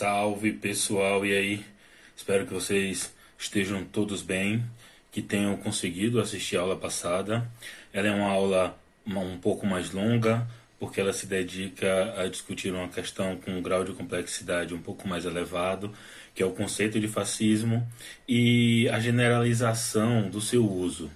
Salve pessoal, e aí? Espero que vocês estejam todos bem, que tenham conseguido assistir a aula passada. Ela é uma aula um pouco mais longa, porque ela se dedica a discutir uma questão com um grau de complexidade um pouco mais elevado, que é o conceito de fascismo e a generalização do seu uso.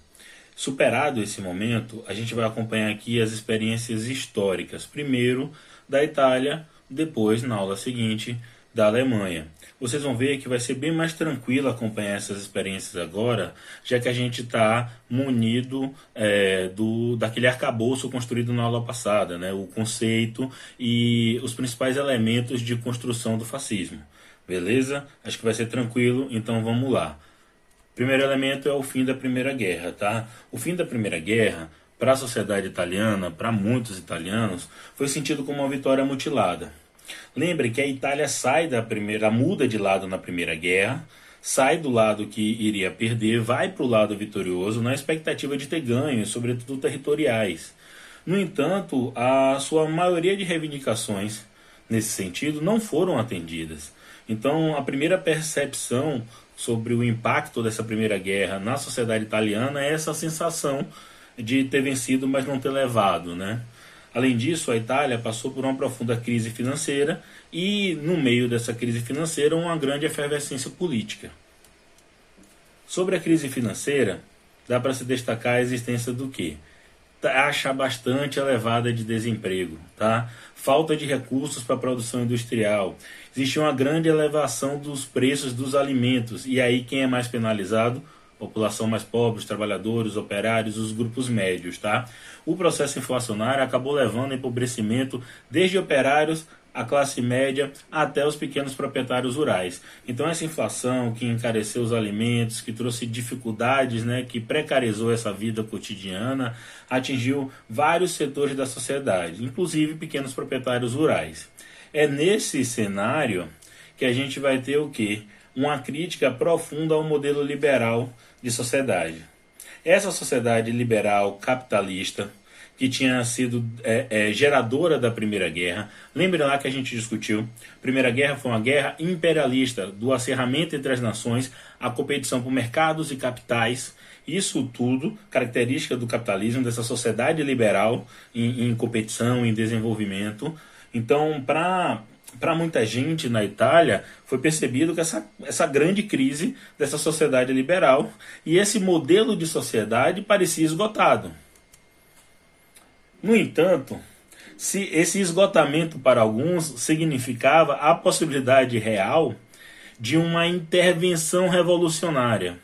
Superado esse momento, a gente vai acompanhar aqui as experiências históricas, primeiro da Itália, depois, na aula seguinte, da Alemanha. Vocês vão ver que vai ser bem mais tranquilo acompanhar essas experiências agora, já que a gente está munido é, do daquele arcabouço construído na aula passada, né? o conceito e os principais elementos de construção do fascismo. Beleza? Acho que vai ser tranquilo, então vamos lá. Primeiro elemento é o fim da Primeira Guerra, tá? O fim da Primeira Guerra, para a sociedade italiana, para muitos italianos, foi sentido como uma vitória mutilada. Lembre que a Itália sai da primeira, muda de lado na Primeira Guerra, sai do lado que iria perder, vai para o lado vitorioso na expectativa de ter ganhos, sobretudo territoriais. No entanto, a sua maioria de reivindicações nesse sentido não foram atendidas. Então, a primeira percepção sobre o impacto dessa Primeira Guerra na sociedade italiana é essa sensação de ter vencido, mas não ter levado, né? Além disso, a Itália passou por uma profunda crise financeira e, no meio dessa crise financeira, uma grande efervescência política. Sobre a crise financeira, dá para se destacar a existência do que? Taxa bastante elevada de desemprego, tá? falta de recursos para a produção industrial, existe uma grande elevação dos preços dos alimentos, e aí quem é mais penalizado? População mais pobre, os trabalhadores, operários, os grupos médios, tá? O processo inflacionário acabou levando ao empobrecimento desde operários a classe média até os pequenos proprietários rurais. Então essa inflação que encareceu os alimentos, que trouxe dificuldades, né, que precarizou essa vida cotidiana, atingiu vários setores da sociedade, inclusive pequenos proprietários rurais. É nesse cenário que a gente vai ter o quê? Uma crítica profunda ao modelo liberal de sociedade. Essa sociedade liberal capitalista, que tinha sido é, é, geradora da Primeira Guerra. Lembre lá que a gente discutiu. Primeira Guerra foi uma guerra imperialista, do acerramento entre as nações, a competição por mercados e capitais. Isso tudo, característica do capitalismo, dessa sociedade liberal em, em competição, em desenvolvimento. Então, para para muita gente na Itália, foi percebido que essa, essa grande crise dessa sociedade liberal e esse modelo de sociedade parecia esgotado. No entanto, se esse esgotamento para alguns significava a possibilidade real de uma intervenção revolucionária,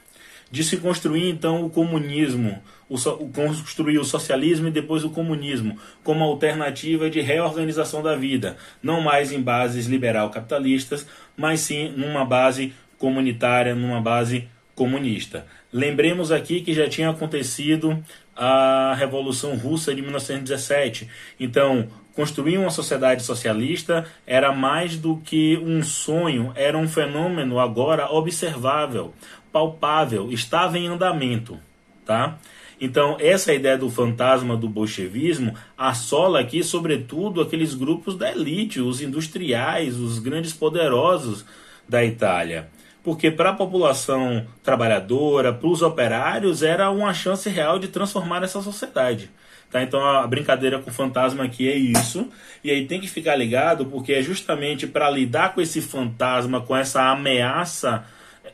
de se construir então o comunismo, o, construir o socialismo e depois o comunismo como alternativa de reorganização da vida, não mais em bases liberal-capitalistas, mas sim numa base comunitária, numa base comunista. Lembremos aqui que já tinha acontecido a Revolução Russa de 1917. Então, construir uma sociedade socialista era mais do que um sonho, era um fenômeno agora observável, palpável, estava em andamento, tá? Então, essa ideia do fantasma do bolchevismo assola aqui, sobretudo, aqueles grupos da elite, os industriais, os grandes poderosos da Itália. Porque para a população trabalhadora, para os operários, era uma chance real de transformar essa sociedade. Tá? Então a brincadeira com o fantasma aqui é isso. E aí tem que ficar ligado, porque é justamente para lidar com esse fantasma, com essa ameaça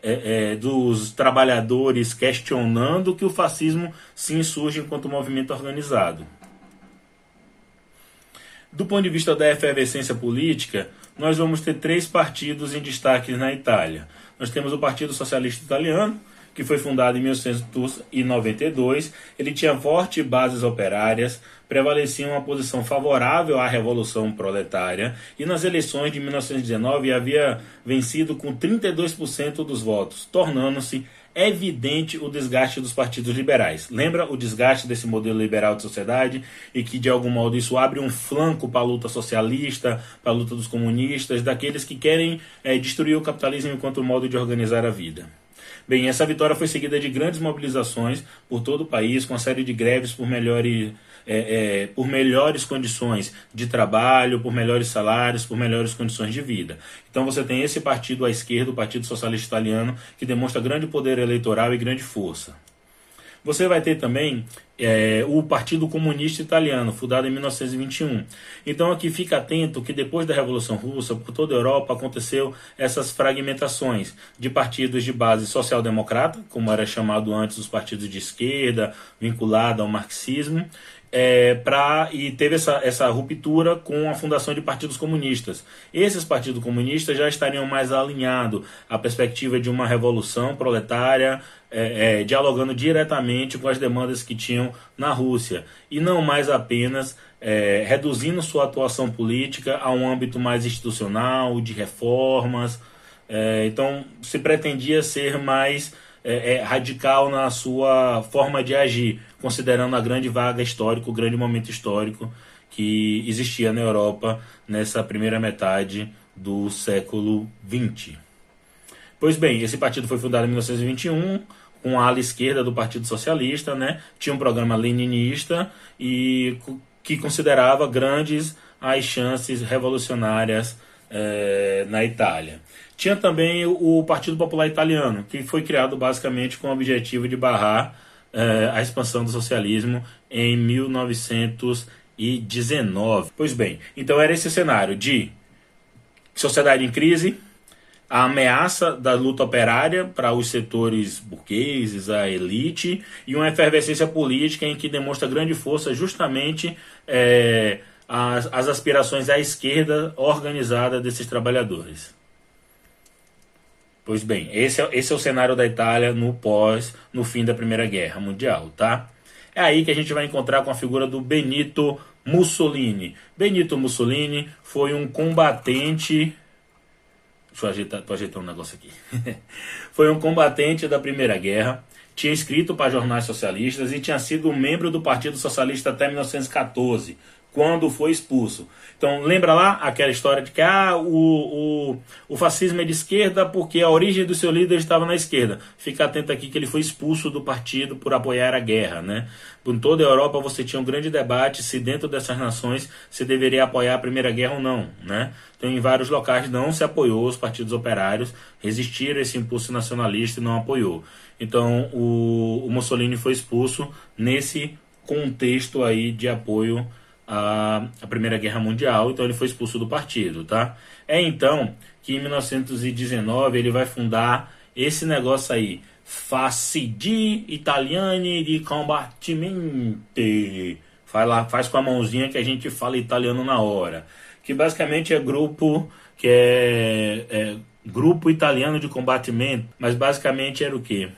é, é, dos trabalhadores questionando que o fascismo se insurge enquanto movimento organizado. Do ponto de vista da efervescência política, nós vamos ter três partidos em destaque na Itália. Nós temos o Partido Socialista Italiano, que foi fundado em 1992. Ele tinha fortes bases operárias, prevalecia uma posição favorável à Revolução Proletária e nas eleições de 1919 havia vencido com 32% dos votos, tornando-se evidente o desgaste dos partidos liberais. Lembra o desgaste desse modelo liberal de sociedade e que de algum modo isso abre um flanco para a luta socialista, para a luta dos comunistas, daqueles que querem é, destruir o capitalismo enquanto modo de organizar a vida. Bem, essa vitória foi seguida de grandes mobilizações por todo o país, com uma série de greves por melhores é, é, por melhores condições de trabalho, por melhores salários, por melhores condições de vida. Então você tem esse partido à esquerda, o Partido Socialista Italiano, que demonstra grande poder eleitoral e grande força. Você vai ter também é, o Partido Comunista Italiano, fundado em 1921. Então aqui fica atento que depois da Revolução Russa, por toda a Europa, aconteceu essas fragmentações de partidos de base social-democrata, como era chamado antes os partidos de esquerda, vinculado ao marxismo, é, pra, e teve essa, essa ruptura com a fundação de partidos comunistas. Esses partidos comunistas já estariam mais alinhados à perspectiva de uma revolução proletária, é, é, dialogando diretamente com as demandas que tinham na Rússia, e não mais apenas é, reduzindo sua atuação política a um âmbito mais institucional, de reformas. É, então, se pretendia ser mais é, é, radical na sua forma de agir, considerando a grande vaga histórica, o grande momento histórico que existia na Europa nessa primeira metade do século XX. Pois bem, esse partido foi fundado em 1921 com a ala esquerda do Partido Socialista, né? Tinha um programa leninista e que considerava grandes as chances revolucionárias é, na Itália. Tinha também o Partido Popular Italiano, que foi criado basicamente com o objetivo de barrar é, a expansão do socialismo em 1919. Pois bem, então era esse cenário de sociedade em crise, a ameaça da luta operária para os setores burgueses, a elite, e uma efervescência política em que demonstra grande força justamente é, as, as aspirações à esquerda organizada desses trabalhadores. Pois bem, esse é, esse é o cenário da Itália no pós, no fim da Primeira Guerra Mundial, tá? É aí que a gente vai encontrar com a figura do Benito Mussolini. Benito Mussolini foi um combatente Deixa eu ajeitar, tô ajeitando um negócio aqui. Foi um combatente da Primeira Guerra, tinha escrito para jornais socialistas e tinha sido membro do Partido Socialista até 1914, quando foi expulso. Então, lembra lá aquela história de que ah, o, o, o fascismo é de esquerda porque a origem do seu líder estava na esquerda. Fica atento aqui que ele foi expulso do partido por apoiar a guerra. Né? Em toda a Europa você tinha um grande debate se dentro dessas nações se deveria apoiar a Primeira Guerra ou não. Né? Então, em vários locais não se apoiou, os partidos operários resistiram a esse impulso nacionalista e não apoiou. Então, o, o Mussolini foi expulso nesse contexto aí de apoio a, a Primeira Guerra Mundial, então ele foi expulso do partido, tá? É então que em 1919 ele vai fundar esse negócio aí, Facidi Italiani di Combattimenti. Faz, lá, faz com a mãozinha que a gente fala italiano na hora. Que basicamente é grupo que é, é grupo italiano de combatimento, mas basicamente era o quê?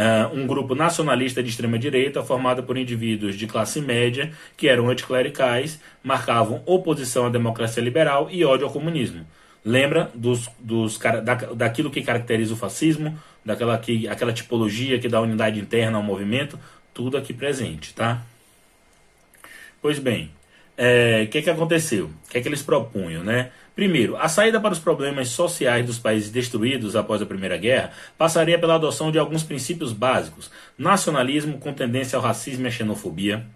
Uh, um grupo nacionalista de extrema-direita formado por indivíduos de classe média que eram anticlericais, marcavam oposição à democracia liberal e ódio ao comunismo. Lembra dos, dos, da, daquilo que caracteriza o fascismo, daquela que, aquela tipologia que dá unidade interna ao movimento, tudo aqui presente, tá? Pois bem, o é, que, que aconteceu? O que, que eles propunham, né? Primeiro, a saída para os problemas sociais dos países destruídos após a Primeira Guerra passaria pela adoção de alguns princípios básicos: nacionalismo com tendência ao racismo e à xenofobia.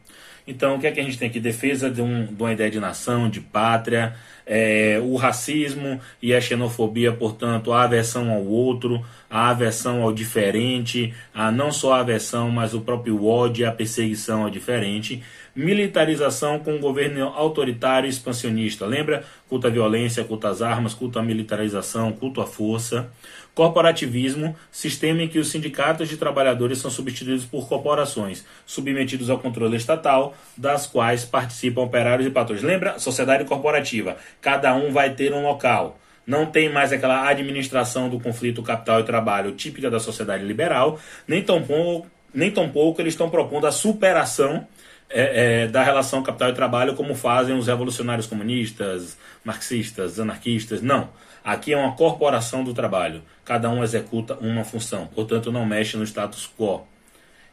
Então, o que é que a gente tem aqui? Defesa de, um, de uma ideia de nação, de pátria, é, o racismo e a xenofobia, portanto, a aversão ao outro, a aversão ao diferente, a não só a aversão, mas o próprio ódio e a perseguição ao diferente militarização com um governo autoritário e expansionista. Lembra? Culto à violência, culto às armas, culto à militarização, culto à força. Corporativismo, sistema em que os sindicatos de trabalhadores são substituídos por corporações, submetidos ao controle estatal, das quais participam operários e patrões. Lembra? Sociedade corporativa. Cada um vai ter um local. Não tem mais aquela administração do conflito capital e trabalho típica da sociedade liberal, nem tampouco, nem tampouco eles estão propondo a superação é, é, da relação capital e trabalho como fazem os revolucionários comunistas, marxistas, anarquistas. Não. Aqui é uma corporação do trabalho. Cada um executa uma função. Portanto, não mexe no status quo.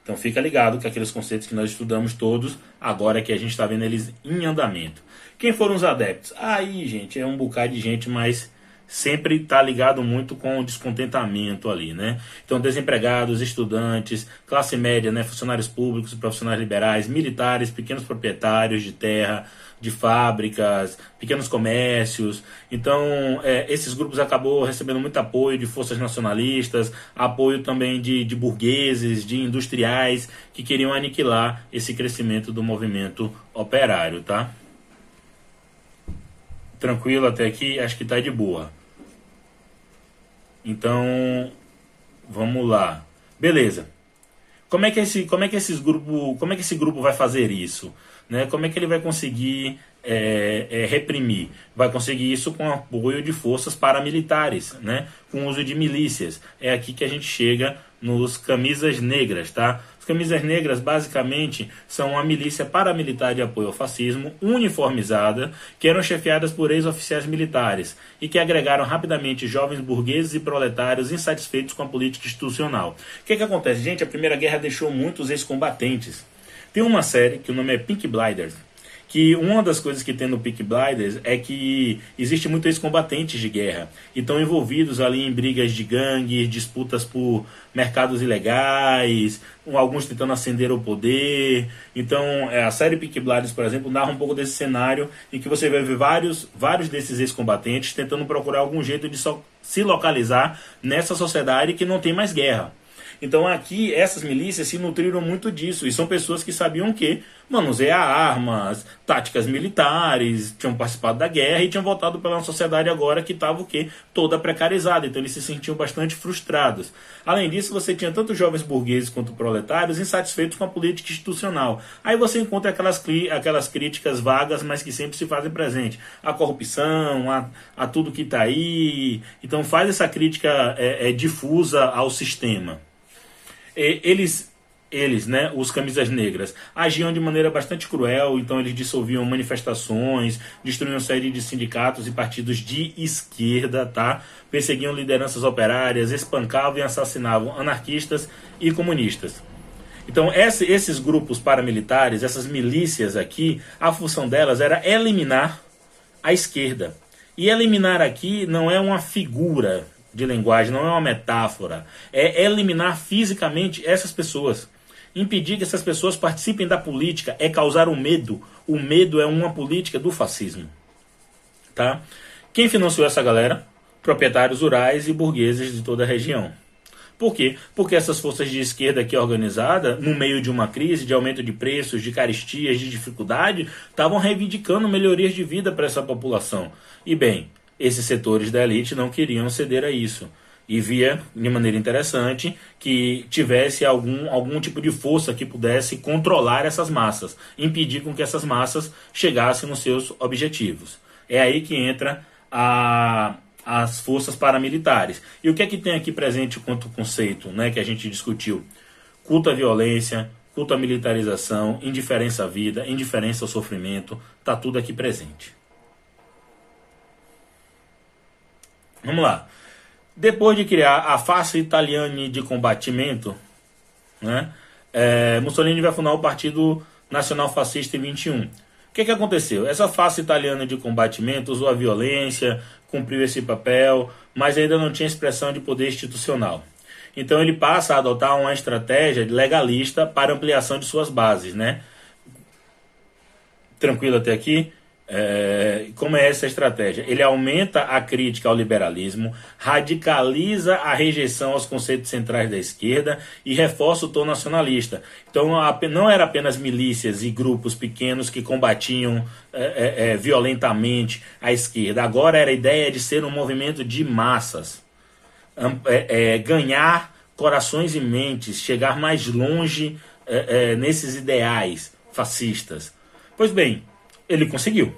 Então fica ligado que aqueles conceitos que nós estudamos todos, agora é que a gente está vendo eles em andamento. Quem foram os adeptos? Aí, gente, é um bocado de gente, mas sempre está ligado muito com o descontentamento ali, né? Então, desempregados, estudantes, classe média, né? funcionários públicos, profissionais liberais, militares, pequenos proprietários de terra, de fábricas, pequenos comércios. Então, é, esses grupos acabou recebendo muito apoio de forças nacionalistas, apoio também de, de burgueses, de industriais que queriam aniquilar esse crescimento do movimento operário, tá? Tranquilo até aqui, acho que tá de boa. Então, vamos lá. Beleza. Como é que esse, como é que esses grupo, como é que esse grupo vai fazer isso? Né? Como é que ele vai conseguir é, é, reprimir? Vai conseguir isso com apoio de forças paramilitares, né? com uso de milícias. É aqui que a gente chega nos camisas negras, tá? As camisas negras, basicamente, são uma milícia paramilitar de apoio ao fascismo, uniformizada, que eram chefiadas por ex-oficiais militares e que agregaram rapidamente jovens burgueses e proletários insatisfeitos com a política institucional. O que, que acontece? Gente, a Primeira Guerra deixou muitos ex-combatentes. Tem uma série que o nome é Pink Blinders, que uma das coisas que tem no Peak Blinders é que existe muitos ex-combatentes de guerra e estão envolvidos ali em brigas de gangues, disputas por mercados ilegais, alguns tentando ascender o poder. Então, é, a série Peak Blinders, por exemplo, narra um pouco desse cenário em que você vai ver vários, vários desses ex-combatentes tentando procurar algum jeito de so se localizar nessa sociedade que não tem mais guerra. Então aqui essas milícias se nutriram muito disso e são pessoas que sabiam que manusear armas, táticas militares, tinham participado da guerra e tinham voltado para uma sociedade agora que estava o quê? Toda precarizada. Então eles se sentiam bastante frustrados. Além disso, você tinha tanto jovens burgueses quanto proletários insatisfeitos com a política institucional. Aí você encontra aquelas, aquelas críticas vagas, mas que sempre se fazem presente. A corrupção, a, a tudo que está aí. Então faz essa crítica é, é, difusa ao sistema eles eles, né, os camisas negras, agiam de maneira bastante cruel, então eles dissolviam manifestações, destruíam série de sindicatos e partidos de esquerda, tá? Perseguiam lideranças operárias, espancavam e assassinavam anarquistas e comunistas. Então, esse, esses grupos paramilitares, essas milícias aqui, a função delas era eliminar a esquerda. E eliminar aqui não é uma figura, de linguagem, não é uma metáfora. É eliminar fisicamente essas pessoas. Impedir que essas pessoas participem da política é causar o um medo. O medo é uma política do fascismo. Tá? Quem financiou essa galera? Proprietários rurais e burgueses de toda a região. Por quê? Porque essas forças de esquerda aqui organizada, no meio de uma crise, de aumento de preços, de caristias, de dificuldade, estavam reivindicando melhorias de vida para essa população. E bem, esses setores da elite não queriam ceder a isso. E via, de maneira interessante, que tivesse algum, algum tipo de força que pudesse controlar essas massas, impedir com que essas massas chegassem nos seus objetivos. É aí que entra a, as forças paramilitares. E o que é que tem aqui presente quanto conceito né, que a gente discutiu? Culto à violência, culto à militarização, indiferença à vida, indiferença ao sofrimento, está tudo aqui presente. Vamos lá. Depois de criar a Face Italiane de Combatimento, né, é, Mussolini vai fundar o Partido Nacional Fascista em 21. O que, que aconteceu? Essa face italiana de combatimento usou a violência, cumpriu esse papel, mas ainda não tinha expressão de poder institucional. Então ele passa a adotar uma estratégia legalista para ampliação de suas bases, né? Tranquilo até aqui? É, como é essa estratégia? Ele aumenta a crítica ao liberalismo, radicaliza a rejeição aos conceitos centrais da esquerda e reforça o tom nacionalista. Então não era apenas milícias e grupos pequenos que combatiam é, é, é, violentamente a esquerda. Agora era a ideia de ser um movimento de massas, é, é, ganhar corações e mentes, chegar mais longe nesses ideais fascistas. Pois bem, ele conseguiu.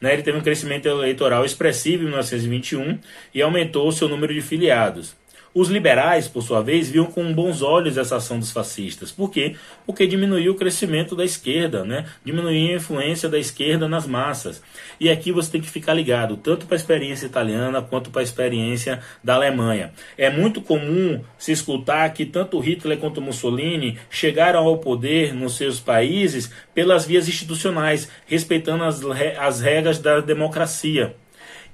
Né? Ele teve um crescimento eleitoral expressivo em 1921 e aumentou seu número de filiados. Os liberais, por sua vez, viam com bons olhos essa ação dos fascistas. Por quê? Porque diminuiu o crescimento da esquerda, né? diminuiu a influência da esquerda nas massas. E aqui você tem que ficar ligado, tanto para a experiência italiana quanto para a experiência da Alemanha. É muito comum se escutar que tanto Hitler quanto Mussolini chegaram ao poder nos seus países pelas vias institucionais, respeitando as, as regras da democracia.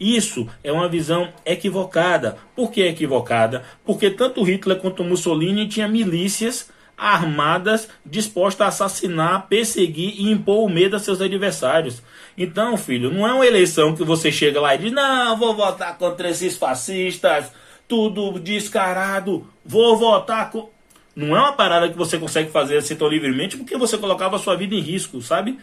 Isso é uma visão equivocada. Por que equivocada? Porque tanto Hitler quanto Mussolini tinham milícias armadas dispostas a assassinar, perseguir e impor o medo a seus adversários. Então, filho, não é uma eleição que você chega lá e diz: não, vou votar contra esses fascistas, tudo descarado, vou votar. Não é uma parada que você consegue fazer assim tão livremente porque você colocava a sua vida em risco, sabe?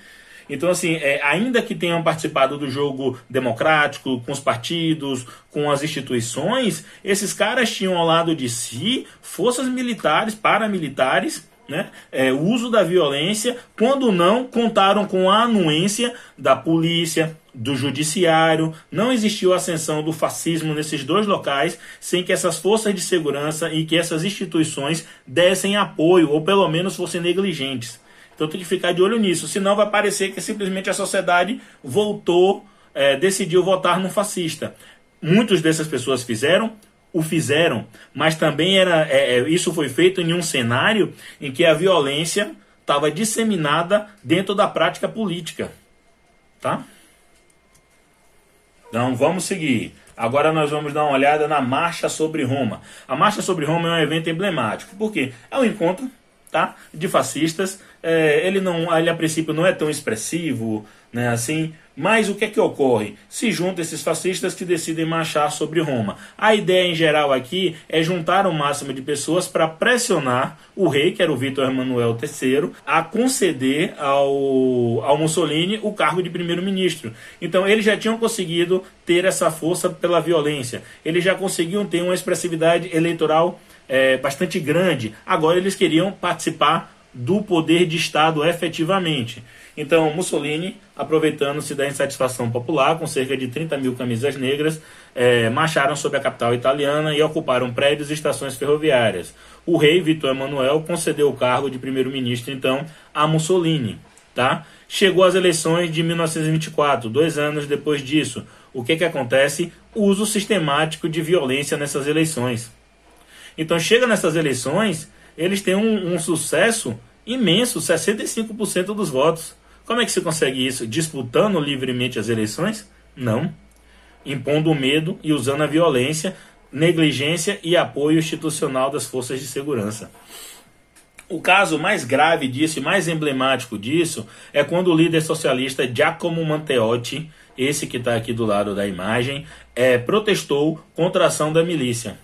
Então, assim, é, ainda que tenham participado do jogo democrático, com os partidos, com as instituições, esses caras tinham ao lado de si forças militares, paramilitares, né? É, uso da violência, quando não contaram com a anuência da polícia, do judiciário, não existiu ascensão do fascismo nesses dois locais sem que essas forças de segurança e que essas instituições dessem apoio ou pelo menos fossem negligentes. Então tem que ficar de olho nisso, senão vai parecer que simplesmente a sociedade voltou, é, decidiu votar no fascista. Muitas dessas pessoas fizeram, o fizeram, mas também era é, é isso foi feito em um cenário em que a violência estava disseminada dentro da prática política, tá? Então vamos seguir. Agora nós vamos dar uma olhada na Marcha sobre Roma. A Marcha sobre Roma é um evento emblemático. Por quê? É um encontro tá? de fascistas. É, ele não, ele a princípio não é tão expressivo, né, assim. Mas o que é que ocorre? Se juntam esses fascistas que decidem marchar sobre Roma. A ideia em geral aqui é juntar o máximo de pessoas para pressionar o rei, que era o Vítor Emanuel III, a conceder ao, ao Mussolini o cargo de primeiro-ministro. Então eles já tinham conseguido ter essa força pela violência. Eles já conseguiam ter uma expressividade eleitoral é, bastante grande. Agora eles queriam participar do poder de Estado efetivamente. Então, Mussolini, aproveitando-se da insatisfação popular, com cerca de 30 mil camisas negras, é, marcharam sobre a capital italiana e ocuparam prédios e estações ferroviárias. O rei Vitor Emanuel concedeu o cargo de primeiro-ministro, então, a Mussolini. Tá? Chegou às eleições de 1924, dois anos depois disso. O que, que acontece? Uso sistemático de violência nessas eleições. Então chega nessas eleições, eles têm um, um sucesso imenso, 65% dos votos. Como é que se consegue isso? Disputando livremente as eleições? Não. Impondo medo e usando a violência, negligência e apoio institucional das forças de segurança. O caso mais grave disso e mais emblemático disso é quando o líder socialista Giacomo Matteotti, esse que está aqui do lado da imagem, é, protestou contra a ação da milícia.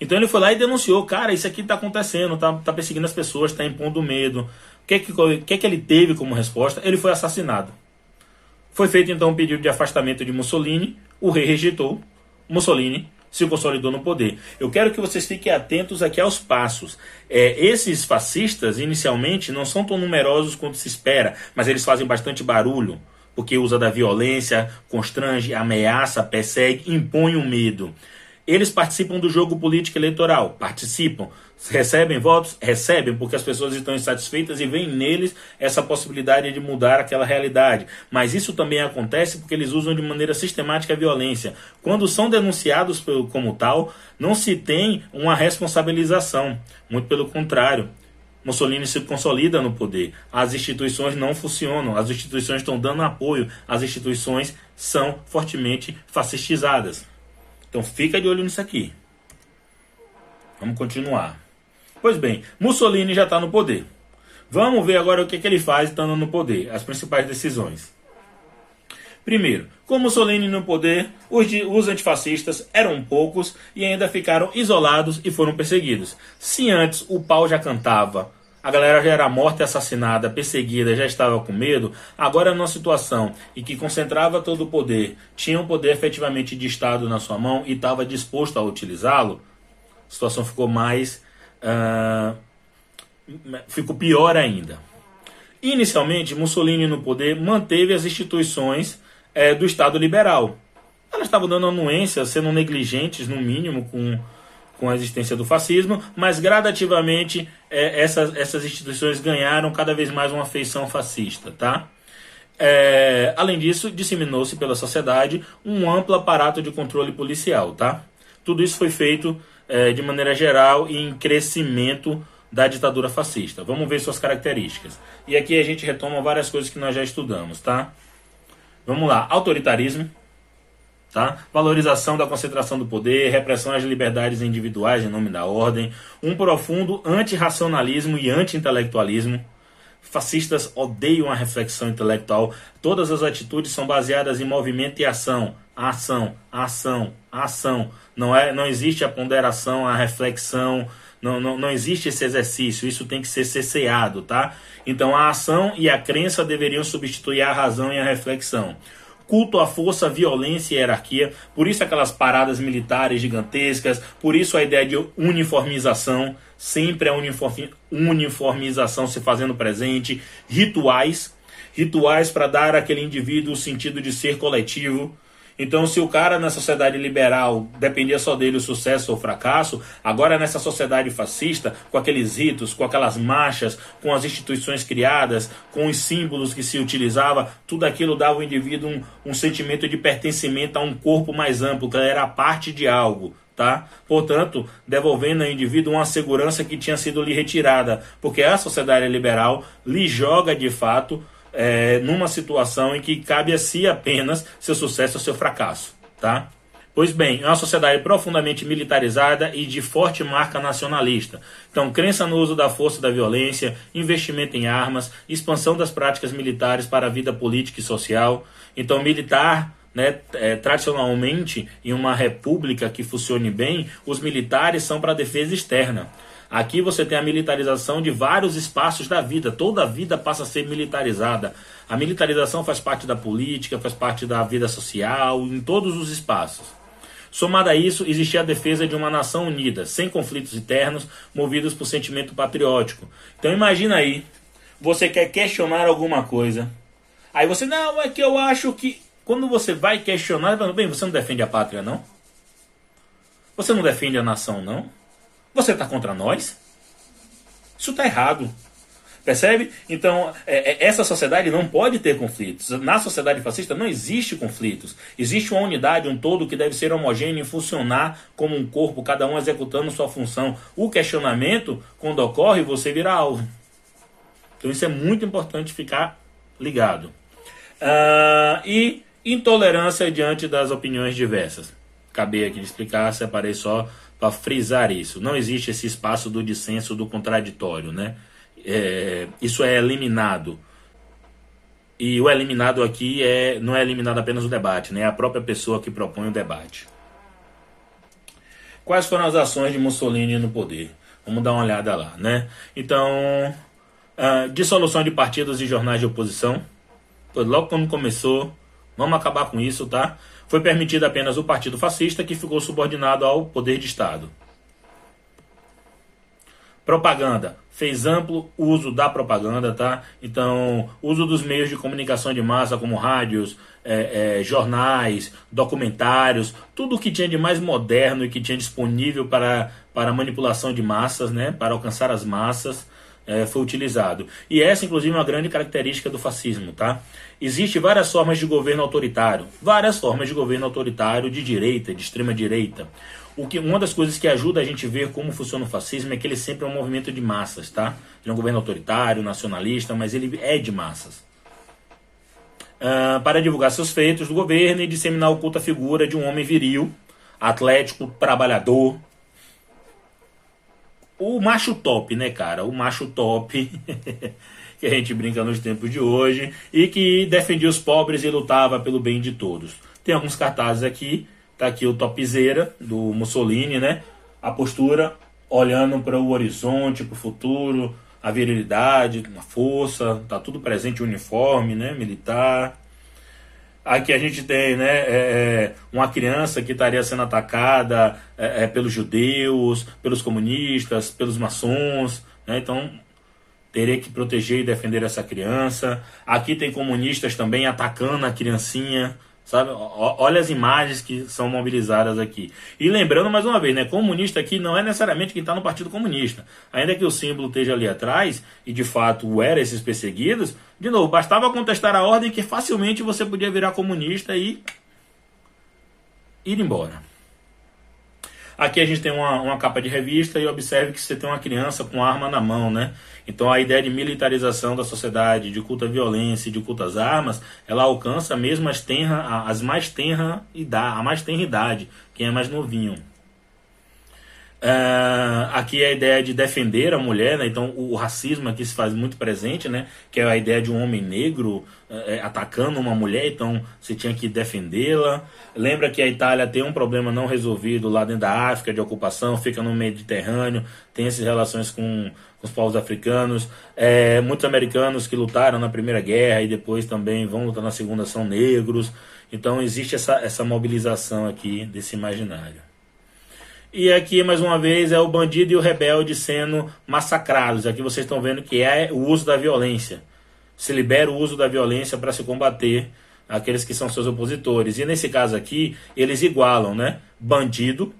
Então ele foi lá e denunciou, cara, isso aqui está acontecendo, tá, tá perseguindo as pessoas, está impondo medo. O que, que, que, que ele teve como resposta? Ele foi assassinado. Foi feito então um pedido de afastamento de Mussolini, o rei rejeitou, Mussolini se consolidou no poder. Eu quero que vocês fiquem atentos aqui aos passos. É, esses fascistas, inicialmente, não são tão numerosos quanto se espera, mas eles fazem bastante barulho, porque usa da violência, constrange, ameaça, persegue, impõe o medo. Eles participam do jogo político eleitoral, participam. Recebem votos? Recebem, porque as pessoas estão insatisfeitas e veem neles essa possibilidade de mudar aquela realidade. Mas isso também acontece porque eles usam de maneira sistemática a violência. Quando são denunciados como tal, não se tem uma responsabilização. Muito pelo contrário. Mussolini se consolida no poder. As instituições não funcionam, as instituições estão dando apoio, as instituições são fortemente fascistizadas. Então fica de olho nisso aqui. Vamos continuar. Pois bem, Mussolini já está no poder. Vamos ver agora o que, que ele faz estando no poder, as principais decisões. Primeiro, com Mussolini no poder, os, os, antifascistas eram poucos e ainda ficaram isolados e foram perseguidos. Se antes o pau já cantava, a galera já era morta assassinada, perseguida, já estava com medo. Agora, numa situação em que concentrava todo o poder, tinha um poder efetivamente de Estado na sua mão e estava disposto a utilizá-lo, a situação ficou mais. Uh, ficou pior ainda. Inicialmente, Mussolini no poder manteve as instituições é, do Estado liberal. Elas estavam dando anuência, sendo negligentes, no mínimo, com com a existência do fascismo, mas gradativamente é, essas, essas instituições ganharam cada vez mais uma feição fascista, tá? É, além disso, disseminou-se pela sociedade um amplo aparato de controle policial, tá? Tudo isso foi feito é, de maneira geral em crescimento da ditadura fascista. Vamos ver suas características. E aqui a gente retoma várias coisas que nós já estudamos, tá? Vamos lá. Autoritarismo, Tá? Valorização da concentração do poder, repressão às liberdades individuais em nome da ordem, um profundo antirracionalismo e anti-intelectualismo. Fascistas odeiam a reflexão intelectual. Todas as atitudes são baseadas em movimento e ação. Ação, ação, ação. Não, é, não existe a ponderação, a reflexão, não, não, não existe esse exercício. Isso tem que ser cesseado, tá? Então a ação e a crença deveriam substituir a razão e a reflexão culto à força, violência e hierarquia, por isso aquelas paradas militares gigantescas, por isso a ideia de uniformização, sempre a uniformização se fazendo presente, rituais, rituais para dar àquele indivíduo o sentido de ser coletivo, então, se o cara na sociedade liberal dependia só dele o sucesso ou o fracasso, agora nessa sociedade fascista, com aqueles ritos, com aquelas marchas, com as instituições criadas, com os símbolos que se utilizava, tudo aquilo dava ao indivíduo um, um sentimento de pertencimento a um corpo mais amplo, que era parte de algo. Tá? Portanto, devolvendo ao indivíduo uma segurança que tinha sido lhe retirada, porque a sociedade liberal lhe joga de fato é, numa situação em que cabe a si apenas seu sucesso ou seu fracasso. Tá? Pois bem, é uma sociedade profundamente militarizada e de forte marca nacionalista. Então, crença no uso da força e da violência, investimento em armas, expansão das práticas militares para a vida política e social. Então, militar né, é, tradicionalmente, em uma república que funcione bem, os militares são para a defesa externa. Aqui você tem a militarização de vários espaços da vida. Toda a vida passa a ser militarizada. A militarização faz parte da política, faz parte da vida social, em todos os espaços. Somado a isso, existia a defesa de uma nação unida, sem conflitos internos, movidos por sentimento patriótico. Então imagina aí, você quer questionar alguma coisa. Aí você, não, é que eu acho que. Quando você vai questionar, bem, você não defende a pátria, não? Você não defende a nação, não? Você está contra nós? Isso está errado. Percebe? Então, é, é, essa sociedade não pode ter conflitos. Na sociedade fascista não existe conflitos. Existe uma unidade, um todo que deve ser homogêneo e funcionar como um corpo, cada um executando sua função. O questionamento, quando ocorre, você vira alvo. Então, isso é muito importante ficar ligado. Uh, e intolerância diante das opiniões diversas. Acabei aqui de explicar, separei só para frisar isso. Não existe esse espaço do dissenso, do contraditório, né? É, isso é eliminado. E o eliminado aqui é não é eliminado apenas o debate, né? É a própria pessoa que propõe o debate. Quais foram as ações de Mussolini no poder? Vamos dar uma olhada lá, né? Então, uh, dissolução de partidos e jornais de oposição. Logo quando começou. Vamos acabar com isso, tá? Foi permitido apenas o partido fascista, que ficou subordinado ao poder de Estado. Propaganda. Fez amplo uso da propaganda, tá? Então, uso dos meios de comunicação de massa, como rádios, é, é, jornais, documentários, tudo o que tinha de mais moderno e que tinha disponível para, para manipulação de massas, né? Para alcançar as massas é, foi utilizado. E essa, inclusive, é uma grande característica do fascismo. Tá? Existem várias formas de governo autoritário, várias formas de governo autoritário de direita, de extrema direita. O que, uma das coisas que ajuda a gente a ver como funciona o fascismo é que ele sempre é um movimento de massas. Tá? Ele é um governo autoritário, nacionalista, mas ele é de massas. Uh, para divulgar seus feitos do governo e disseminar a oculta figura de um homem viril, atlético, trabalhador, o macho top, né, cara? O macho top que a gente brinca nos tempos de hoje e que defendia os pobres e lutava pelo bem de todos. Tem alguns cartazes aqui, tá aqui o topzera do Mussolini, né? A postura olhando para o horizonte, para o futuro, a virilidade, a força, tá tudo presente, o uniforme, né, militar. Aqui a gente tem né, é, é, uma criança que estaria sendo atacada é, é, pelos judeus, pelos comunistas, pelos maçons. Né, então teria que proteger e defender essa criança. Aqui tem comunistas também atacando a criancinha. Sabe? Olha as imagens que são mobilizadas aqui. E lembrando mais uma vez, né, comunista aqui não é necessariamente quem está no Partido Comunista. Ainda que o símbolo esteja ali atrás, e de fato era esses perseguidos, de novo, bastava contestar a ordem que facilmente você podia virar comunista e ir embora. Aqui a gente tem uma, uma capa de revista e observe que você tem uma criança com arma na mão, né? Então a ideia de militarização da sociedade, de culto à violência, de culto às armas, ela alcança mesmo as, tenra, as mais tenra idade, a mais tenra idade, quem é mais novinho. Uh, aqui é a ideia de defender a mulher, né? então o, racismo aqui se faz muito presente, né? que é a ideia de um homem negro uh, atacando uma mulher, então você tinha que defendê-la. Lembra que a Itália tem um problema não resolvido lá dentro da África de ocupação, fica no Mediterrâneo, tem essas relações com, com os povos africanos. É, muitos americanos que lutaram na Primeira Guerra e depois também vão lutar na Segunda são negros. Então existe essa, essa mobilização aqui desse imaginário. E aqui, mais uma vez, é o bandido e o rebelde sendo massacrados. Aqui vocês estão vendo que é o uso da violência. Se libera o uso da violência para se combater aqueles que são seus opositores. E nesse caso aqui, eles igualam, né? Bandido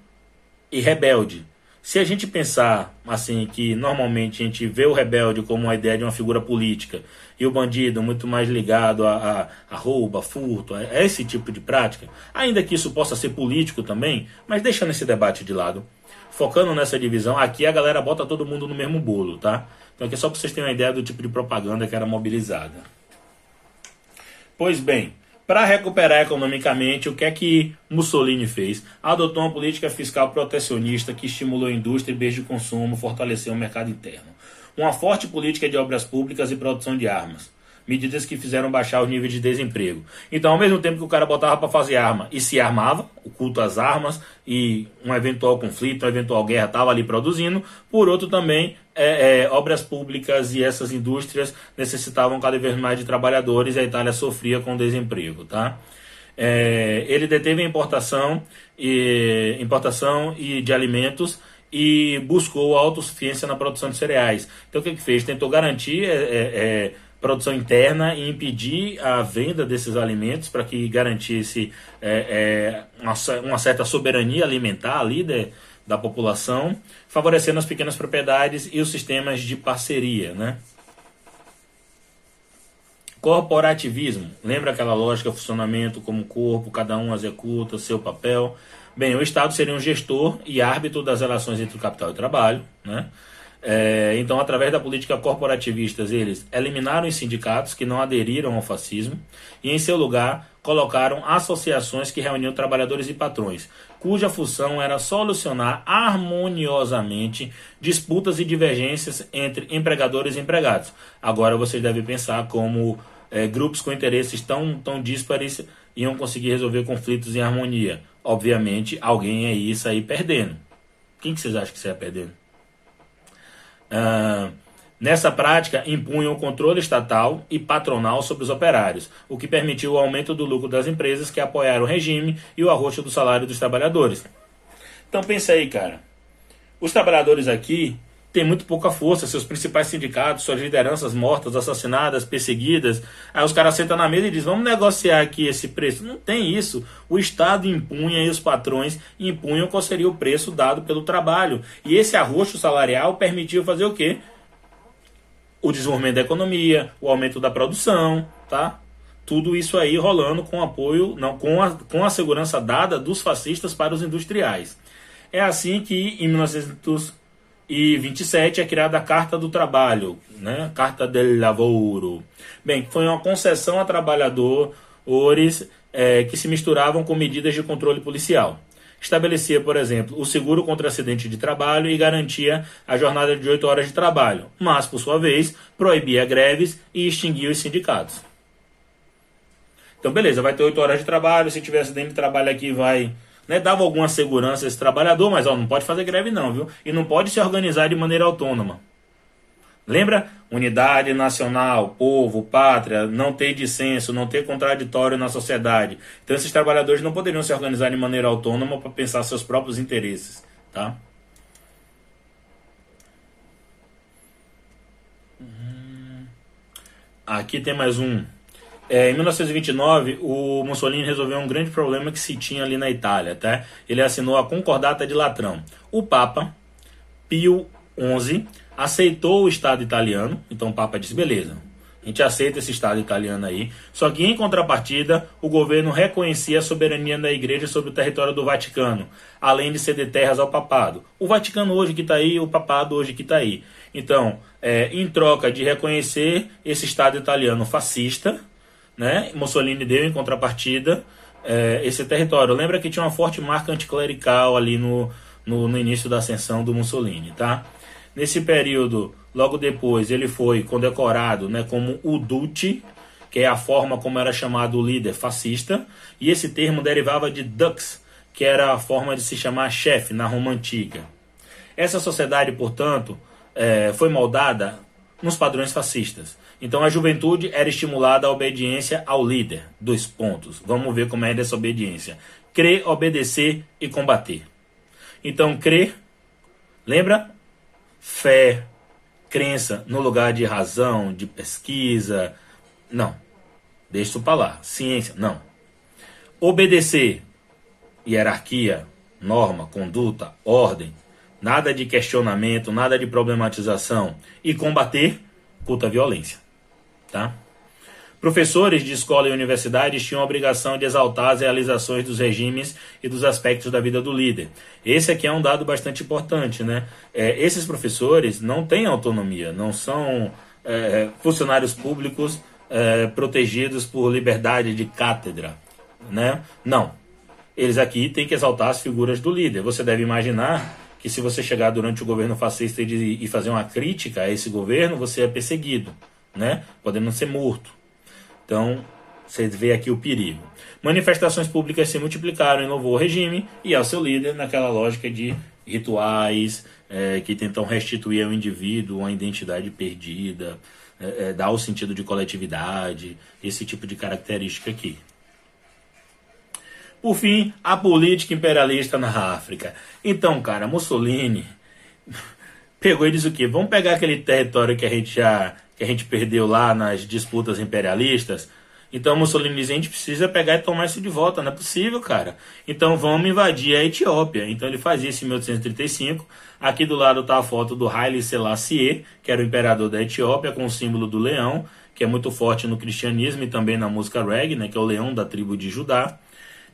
e rebelde. Se a gente pensar assim que normalmente a gente vê o rebelde como uma ideia de uma figura política e o bandido muito mais ligado a, a, a roubo, a furto, a, a esse tipo de prática, ainda que isso possa ser político também, mas deixando esse debate de lado, focando nessa divisão, aqui a galera bota todo mundo no mesmo bolo, tá? Então aqui é só para vocês terem uma ideia do tipo de propaganda que era mobilizada. Pois bem, para recuperar economicamente, o que é que Mussolini fez? Adotou uma política fiscal protecionista que estimulou a indústria e bens de consumo, fortaleceu o mercado interno. Uma forte política de obras públicas e produção de armas medidas que fizeram baixar o nível de desemprego. Então, ao mesmo tempo que o cara botava para fazer arma e se armava, o culto às armas e um eventual conflito, uma eventual guerra estava ali produzindo, por outro também é, é, obras públicas e essas indústrias necessitavam cada vez mais de trabalhadores e a Itália sofria com desemprego, tá? É, ele deteve a importação e, importação e de alimentos e buscou autossuficiência na produção de cereais. Então o que, que fez? Tentou garantir é, é, é produção interna e impedir a venda desses alimentos para que garantisse é, uma, uma, certa soberania alimentar ali de, da população, favorecendo as pequenas propriedades e os sistemas de parceria. Né? Corporativismo. Lembra aquela lógica, funcionamento como corpo, cada um executa seu papel. Bem, o Estado seria um gestor e árbitro das relações entre o capital e o trabalho, né? É, então, através da política corporativista, eles eliminaram os sindicatos que não aderiram ao fascismo e, em seu lugar, colocaram associações que reuniam trabalhadores e patrões, cuja função era solucionar harmoniosamente disputas e divergências entre empregadores e empregados. Agora você deve pensar como é, grupos com interesses tão, tão díspares iam conseguir resolver conflitos em harmonia. Obviamente, alguém aí sair perdendo. Quem que vocês acham que saia perdendo? Nessa prática, impunham o controle estatal e patronal sobre os operários, o que permitiu o aumento do lucro das empresas que apoiaram o regime e o arroxo do salário dos trabalhadores. Então pensa aí, cara. Os trabalhadores aqui têm muito pouca força, seus principais sindicatos, suas lideranças mortas, assassinadas, perseguidas. Aí os caras sentam na mesa e dizem: vamos negociar aqui esse preço. Não tem isso. O Estado impunha e os patrões impunham qual seria o preço dado pelo trabalho. E esse arroxo salarial permitiu fazer o quê? O desenvolvimento da economia, o aumento da produção, tá? Tudo isso aí rolando com apoio, não, com a, com a segurança dada dos fascistas para os industriais. É assim que, em 1927, é criada a Carta do Trabalho, né? Carta del Lavoro. Bem, foi uma concessão a trabalhadores é, que se misturavam com medidas de controle policial. Estabelecia, por exemplo, o seguro contra acidente de trabalho e garantia a jornada de 8 horas de trabalho, mas, por sua vez, proibia greves e extinguia os sindicatos. Então, beleza, vai ter 8 horas de trabalho, se tiver acidente de trabalho aqui, vai né, dava alguma segurança a esse trabalhador, mas ó, não pode fazer greve não, viu? E não pode se organizar de maneira autônoma. Lembra? Unidade nacional, povo, pátria, não ter dissenso, não ter contraditório na sociedade. Então esses trabalhadores não poderiam se organizar de maneira autônoma para pensar seus próprios interesses, tá? Hum. Aqui tem mais um. É, em 1929, o Mussolini resolveu um grande problema que se tinha ali na Itália. Tá? Ele assinou a Concordata de Latrão. O Papa, Pio XI, aceitou o Estado italiano. Então o Papa disse: beleza, A gente aceita esse Estado italiano aí. Só que, em contrapartida, o governo reconhecia a soberania da Igreja sobre o território do Vaticano, além de ceder terras ao papado. O Vaticano hoje que está aí, o papado hoje que está aí. Então, é, em troca de reconhecer esse Estado italiano fascista, né, Mussolini deu em contrapartida é, esse território. Lembra que tinha uma forte marca anticlerical ali no, no, no início da ascensão do Mussolini, tá? Nesse período, logo depois, ele foi condecorado né, como o Duce, que é a forma como era chamado o líder fascista, e esse termo derivava de dux, que era a forma de se chamar chefe na Roma Antiga. Essa sociedade, portanto, é, foi moldada nos padrões fascistas. Então a juventude era estimulada à obediência ao líder. Dois pontos. Vamos ver como é dessa obediência. Crer, obedecer e combater. Então, crer, lembra? Fé, crença no lugar de razão, de pesquisa. Não. Deixa isso para lá. Ciência, não. Obedecer, hierarquia, norma, conduta, ordem. Nada de questionamento, nada de problematização. E combater, culta violência. Tá? Professores de escola e universidades tinham a obrigação de exaltar as realizações dos regimes e dos aspectos da vida do líder. Esse aqui é um dado bastante importante, né? É, esses professores não têm autonomia, não são é, funcionários públicos é, protegidos por liberdade de cátedra, né? Não. Eles aqui têm que exaltar as figuras do líder. Você deve imaginar que se você chegar durante o governo fascista e, e fazer uma crítica a esse governo, você é perseguido, né? Podendo ser morto. Então, você vê aqui o perigo. Manifestações públicas se multiplicaram em ao regime e ao seu líder naquela lógica de rituais é, que tentam restituir ao indivíduo uma identidade perdida, é, é, dar o sentido de coletividade, esse tipo de característica aqui. Por fim, a política imperialista na África. Então, cara, Mussolini pegou e disse o quê? Vamos pegar aquele território que a gente já que a gente perdeu lá nas disputas imperialistas. Então Mussolini diz, a gente precisa pegar e tomar isso de volta, não é possível, cara. Então vamos invadir a Etiópia. Então ele faz isso em 1835. Aqui do lado está a foto do Haile Selassie, que era o imperador da Etiópia, com o símbolo do leão, que é muito forte no cristianismo e também na música reggae, né, que é o leão da tribo de Judá.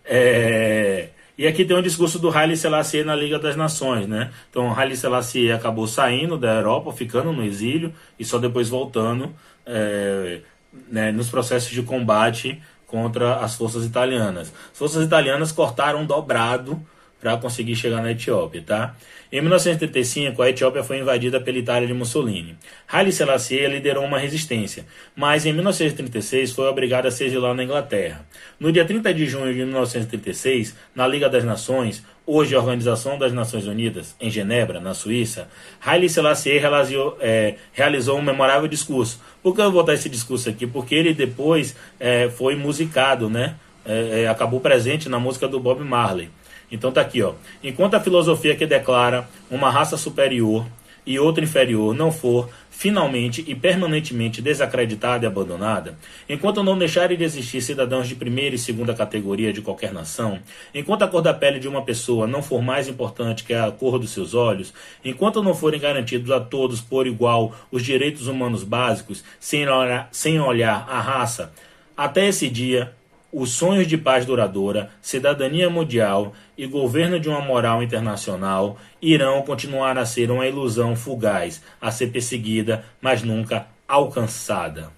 É... E aqui tem um discurso do Haile Selassie na Liga das Nações, né? Então, Haile Selassie acabou saindo da Europa, ficando no exílio e só depois voltando é, né, nos processos de combate contra as forças italianas. As forças italianas cortaram dobrado para conseguir chegar na Etiópia, tá? Em 1935, a Etiópia foi invadida pela Itália de Mussolini. Haile Selassie liderou uma resistência, mas em 1936 foi obrigado a se exilar na Inglaterra. No dia 30 de junho de 1936, na Liga das Nações, hoje a Organização das Nações Unidas, em Genebra, na Suíça, Haile Selassie realizou, é, realizou um memorável discurso. Por que eu vou botar esse discurso aqui? Porque ele depois é, foi musicado, né? É, é acabou presente na música do Bob Marley. Então tá aqui, ó. Enquanto a filosofia que declara uma raça superior e outra inferior não for finalmente e permanentemente desacreditada e abandonada, enquanto não deixarem de existir cidadãos de primeira e segunda categoria de qualquer nação, enquanto a cor da pele de uma pessoa não for mais importante que a cor dos seus olhos, enquanto não forem garantidos a todos por igual os direitos humanos básicos, sem olhar, sem olhar a raça, até esse dia os sonhos de paz duradoura, cidadania mundial e governo de uma moral internacional irão continuar a ser uma ilusão fugaz, a ser perseguida, mas nunca alcançada.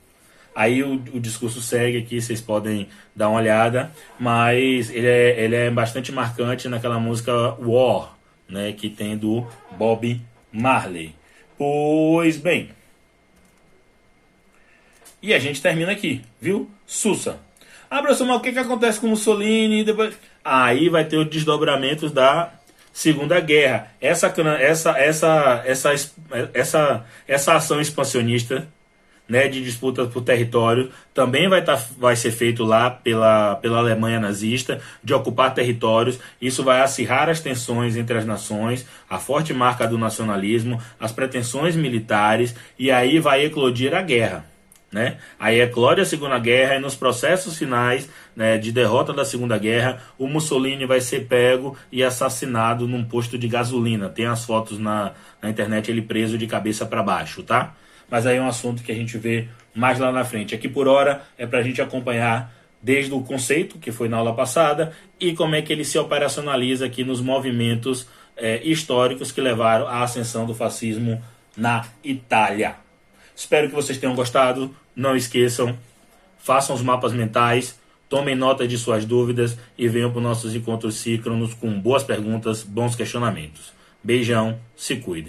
Aí o, o discurso segue aqui, vocês podem dar uma olhada, mas ele é, ele é bastante marcante naquela música War, né, que tem do Bob Marley. Pois bem. E a gente termina aqui, viu? Sussa. Ah, professor, mas o que, que acontece com Mussolini? Depois... Aí vai ter os desdobramentos da Segunda Guerra. Essa, essa, essa, essa, essa, essa ação expansionista né, de disputa por território também vai, tá, vai ser feito lá pela, pela Alemanha nazista, de ocupar territórios. Isso vai acirrar as tensões entre as nações, a forte marca do nacionalismo, as pretensões militares, e aí vai eclodir a guerra. Né? Aí eclode a Segunda Guerra e nos processos finais né, de derrota da Segunda Guerra, o Mussolini vai ser pego e assassinado num posto de gasolina. Tem as fotos na, na internet ele preso de cabeça para baixo, tá? mas aí é um assunto que a gente vê mais lá na frente. Aqui por hora é para a gente acompanhar desde o conceito, que foi na aula passada, e como é que ele se operacionaliza aqui nos movimentos é, históricos que levaram à ascensão do fascismo na Itália. Espero que vocês tenham gostado. Não esqueçam, façam os mapas mentais, tomem nota de suas dúvidas e venham para os nossos encontros síncronos com boas perguntas, bons questionamentos. Beijão, se cuidem.